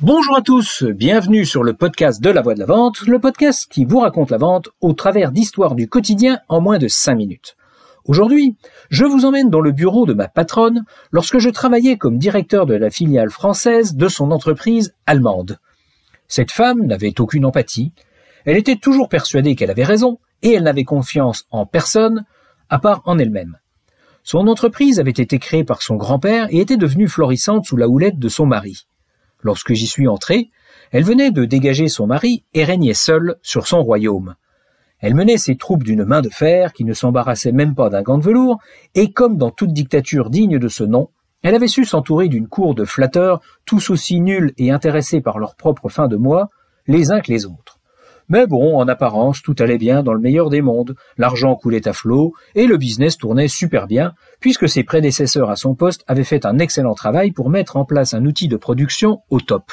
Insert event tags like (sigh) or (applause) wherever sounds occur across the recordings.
Bonjour à tous, bienvenue sur le podcast de la voix de la vente, le podcast qui vous raconte la vente au travers d'histoires du quotidien en moins de 5 minutes. Aujourd'hui, je vous emmène dans le bureau de ma patronne lorsque je travaillais comme directeur de la filiale française de son entreprise allemande. Cette femme n'avait aucune empathie, elle était toujours persuadée qu'elle avait raison et elle n'avait confiance en personne à part en elle-même. Son entreprise avait été créée par son grand-père et était devenue florissante sous la houlette de son mari. Lorsque j'y suis entré, elle venait de dégager son mari et régnait seule sur son royaume. Elle menait ses troupes d'une main de fer qui ne s'embarrassait même pas d'un gant de velours, et comme dans toute dictature digne de ce nom, elle avait su s'entourer d'une cour de flatteurs tous aussi nuls et intéressés par leur propre fin de mois, les uns que les autres. Mais bon, en apparence, tout allait bien dans le meilleur des mondes, l'argent coulait à flot, et le business tournait super bien, puisque ses prédécesseurs à son poste avaient fait un excellent travail pour mettre en place un outil de production au top.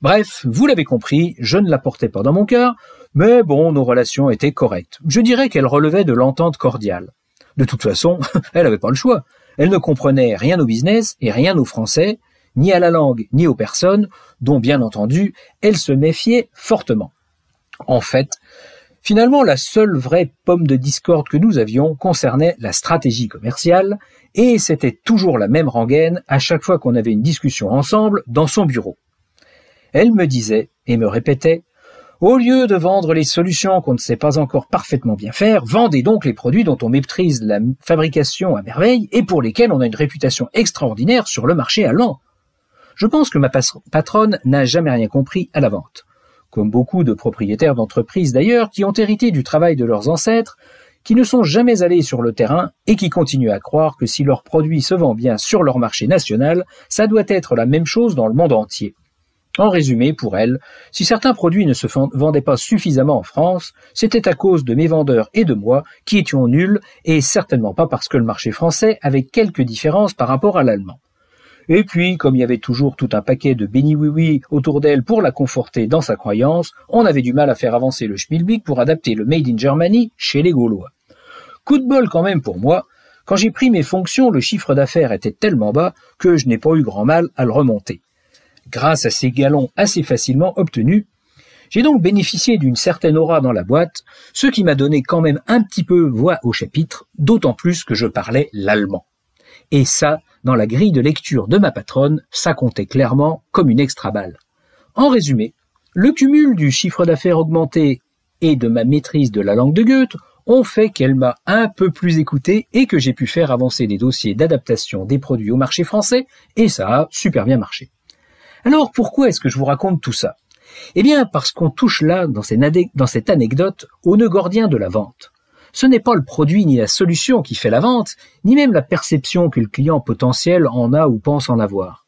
Bref, vous l'avez compris, je ne la portais pas dans mon cœur, mais bon, nos relations étaient correctes. Je dirais qu'elles relevaient de l'entente cordiale. De toute façon, (laughs) elle n'avait pas le choix. Elle ne comprenait rien au business et rien aux Français, ni à la langue, ni aux personnes, dont bien entendu, elle se méfiait fortement. En fait, Finalement, la seule vraie pomme de discorde que nous avions concernait la stratégie commerciale, et c'était toujours la même rengaine à chaque fois qu'on avait une discussion ensemble dans son bureau. Elle me disait et me répétait au lieu de vendre les solutions qu'on ne sait pas encore parfaitement bien faire, vendez donc les produits dont on méprise la fabrication à merveille et pour lesquels on a une réputation extraordinaire sur le marché allemand. Je pense que ma patronne n'a jamais rien compris à la vente comme beaucoup de propriétaires d'entreprises d'ailleurs, qui ont hérité du travail de leurs ancêtres, qui ne sont jamais allés sur le terrain et qui continuent à croire que si leur produit se vend bien sur leur marché national, ça doit être la même chose dans le monde entier. En résumé, pour elle, si certains produits ne se vendaient pas suffisamment en France, c'était à cause de mes vendeurs et de moi qui étions nuls et certainement pas parce que le marché français avait quelques différences par rapport à l'allemand. Et puis, comme il y avait toujours tout un paquet de béni oui oui autour d'elle pour la conforter dans sa croyance, on avait du mal à faire avancer le schmilblick pour adapter le Made in Germany chez les Gaulois. Coup de bol quand même pour moi, quand j'ai pris mes fonctions, le chiffre d'affaires était tellement bas que je n'ai pas eu grand mal à le remonter. Grâce à ces galons assez facilement obtenus, j'ai donc bénéficié d'une certaine aura dans la boîte, ce qui m'a donné quand même un petit peu voix au chapitre, d'autant plus que je parlais l'allemand. Et ça, dans la grille de lecture de ma patronne, ça comptait clairement comme une extra balle. En résumé, le cumul du chiffre d'affaires augmenté et de ma maîtrise de la langue de Goethe ont fait qu'elle m'a un peu plus écouté et que j'ai pu faire avancer des dossiers d'adaptation des produits au marché français, et ça a super bien marché. Alors pourquoi est-ce que je vous raconte tout ça? Eh bien parce qu'on touche là, dans, cette anecdote, au nœud gordien de la vente ce n'est pas le produit ni la solution qui fait la vente, ni même la perception que le client potentiel en a ou pense en avoir.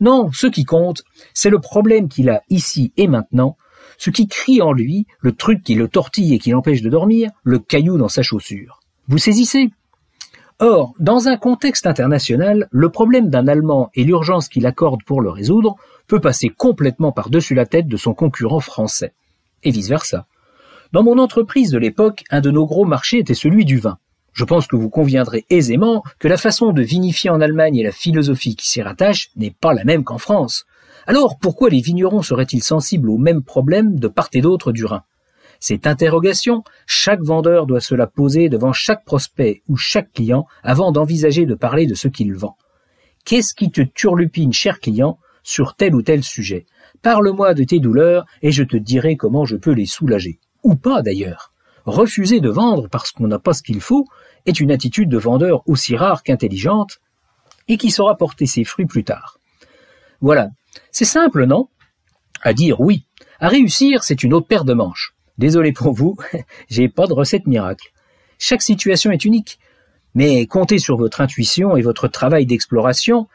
Non, ce qui compte, c'est le problème qu'il a ici et maintenant, ce qui crie en lui, le truc qui le tortille et qui l'empêche de dormir, le caillou dans sa chaussure. Vous saisissez? Or, dans un contexte international, le problème d'un Allemand et l'urgence qu'il accorde pour le résoudre peut passer complètement par-dessus la tête de son concurrent français. Et vice-versa. Dans mon entreprise de l'époque, un de nos gros marchés était celui du vin. Je pense que vous conviendrez aisément que la façon de vinifier en Allemagne et la philosophie qui s'y rattache n'est pas la même qu'en France. Alors pourquoi les vignerons seraient-ils sensibles aux mêmes problèmes de part et d'autre du Rhin? Cette interrogation, chaque vendeur doit se la poser devant chaque prospect ou chaque client avant d'envisager de parler de ce qu'il vend. Qu'est-ce qui te turlupine, cher client, sur tel ou tel sujet? Parle-moi de tes douleurs et je te dirai comment je peux les soulager ou pas d'ailleurs. Refuser de vendre parce qu'on n'a pas ce qu'il faut est une attitude de vendeur aussi rare qu'intelligente et qui saura porter ses fruits plus tard. Voilà. C'est simple, non? À dire oui. À réussir, c'est une autre paire de manches. Désolé pour vous, (laughs) j'ai pas de recette miracle. Chaque situation est unique. Mais comptez sur votre intuition et votre travail d'exploration,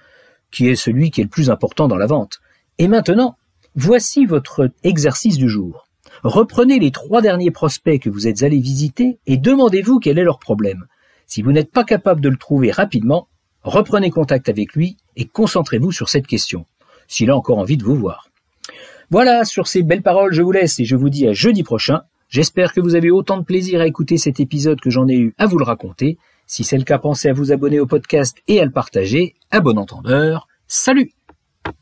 qui est celui qui est le plus important dans la vente. Et maintenant, voici votre exercice du jour. Reprenez les trois derniers prospects que vous êtes allés visiter et demandez-vous quel est leur problème. Si vous n'êtes pas capable de le trouver rapidement, reprenez contact avec lui et concentrez-vous sur cette question, s'il a encore envie de vous voir. Voilà, sur ces belles paroles, je vous laisse et je vous dis à jeudi prochain. J'espère que vous avez autant de plaisir à écouter cet épisode que j'en ai eu à vous le raconter. Si c'est le cas, pensez à vous abonner au podcast et à le partager. À bon entendeur. Salut